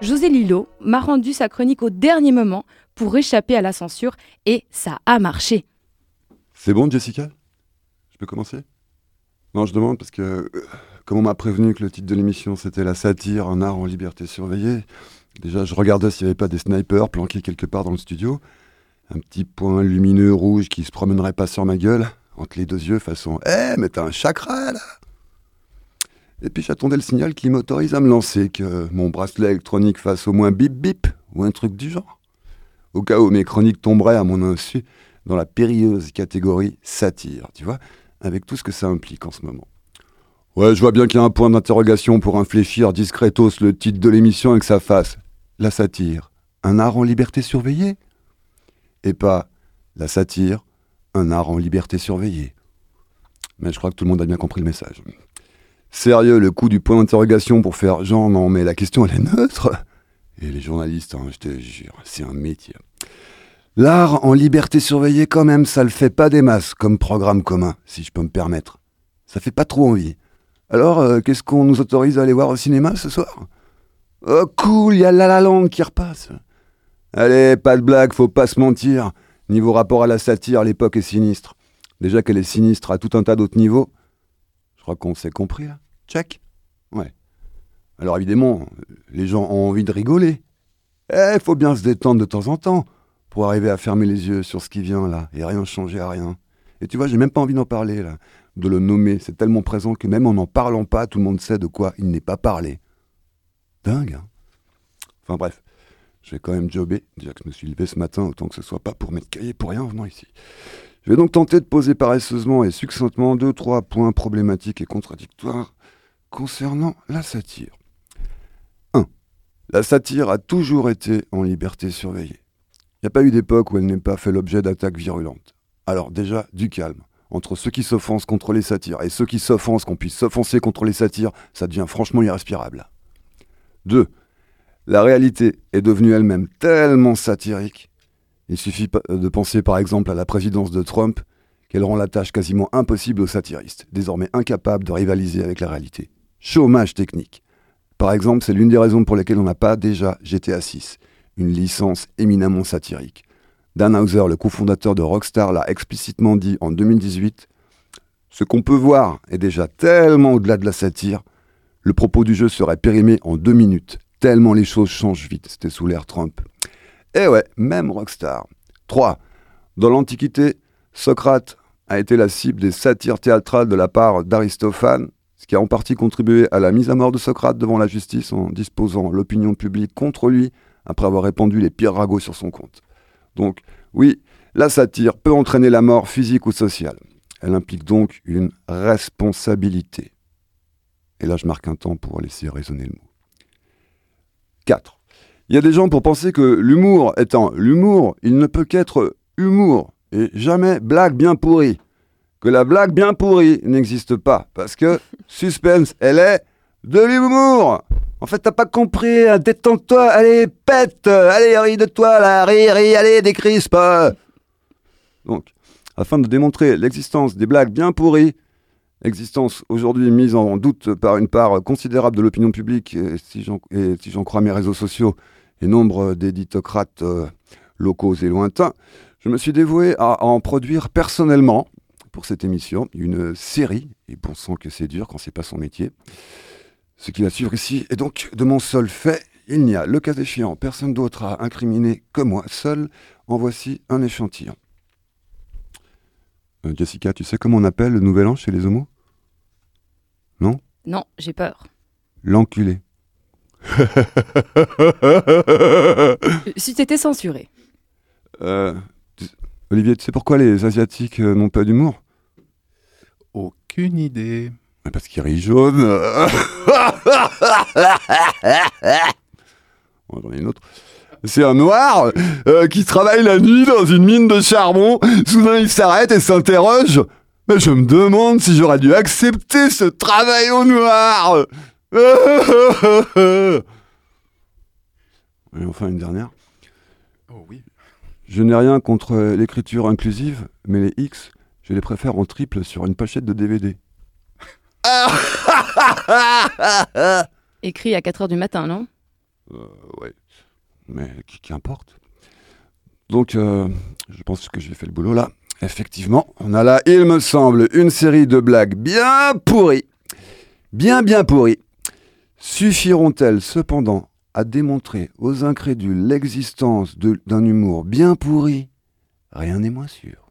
José Lillo m'a rendu sa chronique au dernier moment pour échapper à la censure et ça a marché. C'est bon, Jessica? Je peux commencer? Non, je demande parce que, euh, comme on m'a prévenu que le titre de l'émission c'était La satire, un art en liberté surveillée, déjà je regardais s'il n'y avait pas des snipers planqués quelque part dans le studio. Un petit point lumineux rouge qui se promènerait pas sur ma gueule, entre les deux yeux, façon Eh, mais t'as un chakra là et puis j'attendais le signal qui m'autorise à me lancer, que mon bracelet électronique fasse au moins bip bip, ou un truc du genre. Au cas où mes chroniques tomberaient à mon insu dans la périlleuse catégorie satire, tu vois, avec tout ce que ça implique en ce moment. Ouais, je vois bien qu'il y a un point d'interrogation pour infléchir discretos le titre de l'émission avec sa face. La satire, un art en liberté surveillée Et pas la satire, un art en liberté surveillée. Mais je crois que tout le monde a bien compris le message. Sérieux, le coup du point d'interrogation pour faire genre non mais la question elle est neutre. Et les journalistes, hein, je te jure, c'est un métier. L'art en liberté surveillée quand même, ça le fait pas des masses comme programme commun, si je peux me permettre. Ça fait pas trop envie. Alors, euh, qu'est-ce qu'on nous autorise à aller voir au cinéma ce soir? Oh cool, il y a La La Land qui repasse. Allez, pas de blague, faut pas se mentir. Niveau rapport à la satire, l'époque est sinistre. Déjà qu'elle est sinistre à tout un tas d'autres niveaux. Je crois qu'on s'est compris là. Check Ouais. Alors évidemment, les gens ont envie de rigoler. Eh, faut bien se détendre de temps en temps pour arriver à fermer les yeux sur ce qui vient là et rien changer à rien. Et tu vois, j'ai même pas envie d'en parler là, de le nommer. C'est tellement présent que même en n'en parlant pas, tout le monde sait de quoi il n'est pas parlé. Dingue, hein Enfin bref, je vais quand même jobber. Déjà que je me suis levé ce matin, autant que ce soit pas pour mettre cahier pour rien en venant ici. Je vais donc tenter de poser paresseusement et succinctement deux, trois points problématiques et contradictoires concernant la satire. 1. La satire a toujours été en liberté surveillée. Il n'y a pas eu d'époque où elle n'ait pas fait l'objet d'attaques virulentes. Alors déjà, du calme. Entre ceux qui s'offensent contre les satires et ceux qui s'offensent qu'on puisse s'offenser contre les satires, ça devient franchement irrespirable. 2. La réalité est devenue elle-même tellement satirique. Il suffit de penser par exemple à la présidence de Trump, qu'elle rend la tâche quasiment impossible aux satiristes, désormais incapables de rivaliser avec la réalité chômage technique. Par exemple, c'est l'une des raisons pour lesquelles on n'a pas déjà GTA 6, une licence éminemment satirique. Dan Hauser, le cofondateur de Rockstar, l'a explicitement dit en 2018. Ce qu'on peut voir est déjà tellement au-delà de la satire. Le propos du jeu serait périmé en deux minutes, tellement les choses changent vite. C'était sous l'ère Trump. Et ouais, même Rockstar. 3. Dans l'Antiquité, Socrate a été la cible des satires théâtrales de la part d'Aristophane, ce qui a en partie contribué à la mise à mort de Socrate devant la justice en disposant l'opinion publique contre lui après avoir répandu les pires ragots sur son compte. Donc, oui, la satire peut entraîner la mort physique ou sociale. Elle implique donc une responsabilité. Et là, je marque un temps pour laisser résonner le mot. 4. Il y a des gens pour penser que l'humour étant l'humour, il ne peut qu'être humour et jamais blague bien pourrie que la blague bien pourrie n'existe pas. Parce que, suspense, elle est de l'humour. En fait, t'as pas compris, hein, détends-toi, allez, pète, allez, ris de toi, là, ris, ris, allez, décrispe. Donc, afin de démontrer l'existence des blagues bien pourries, existence aujourd'hui mise en doute par une part considérable de l'opinion publique, et si j'en crois mes réseaux sociaux, et nombre d'éditocrates euh, locaux et lointains, je me suis dévoué à en produire personnellement pour cette émission, une série, et bon sang que c'est dur quand c'est pas son métier. Ce qui va suivre ici est donc de mon seul fait. Il n'y a, le cas échéant, personne d'autre à incriminer que moi seul. En voici un échantillon. Euh, Jessica, tu sais comment on appelle le nouvel an chez les homos? Non? Non, j'ai peur. L'enculé. si t'étais censuré. Euh, Olivier, tu sais pourquoi les Asiatiques euh, n'ont pas d'humour? Aucune idée. Parce qu'il rit jaune. J'en ai une autre. C'est un noir euh, qui travaille la nuit dans une mine de charbon. Soudain, il s'arrête et s'interroge. Mais je me demande si j'aurais dû accepter ce travail au noir. et enfin, une dernière. Oh oui. Je n'ai rien contre l'écriture inclusive, mais les X je les préfère en triple sur une pochette de DVD. Écrit à 4h du matin, non? Euh, ouais. Mais qui- qu'importe. Donc, euh, je pense que j'ai fait le boulot là. Effectivement, on a là, il me semble, une série de blagues bien pourries. Bien, bien pourries. Suffiront-elles cependant à démontrer aux incrédules l'existence d'un humour bien pourri? Rien n'est moins sûr.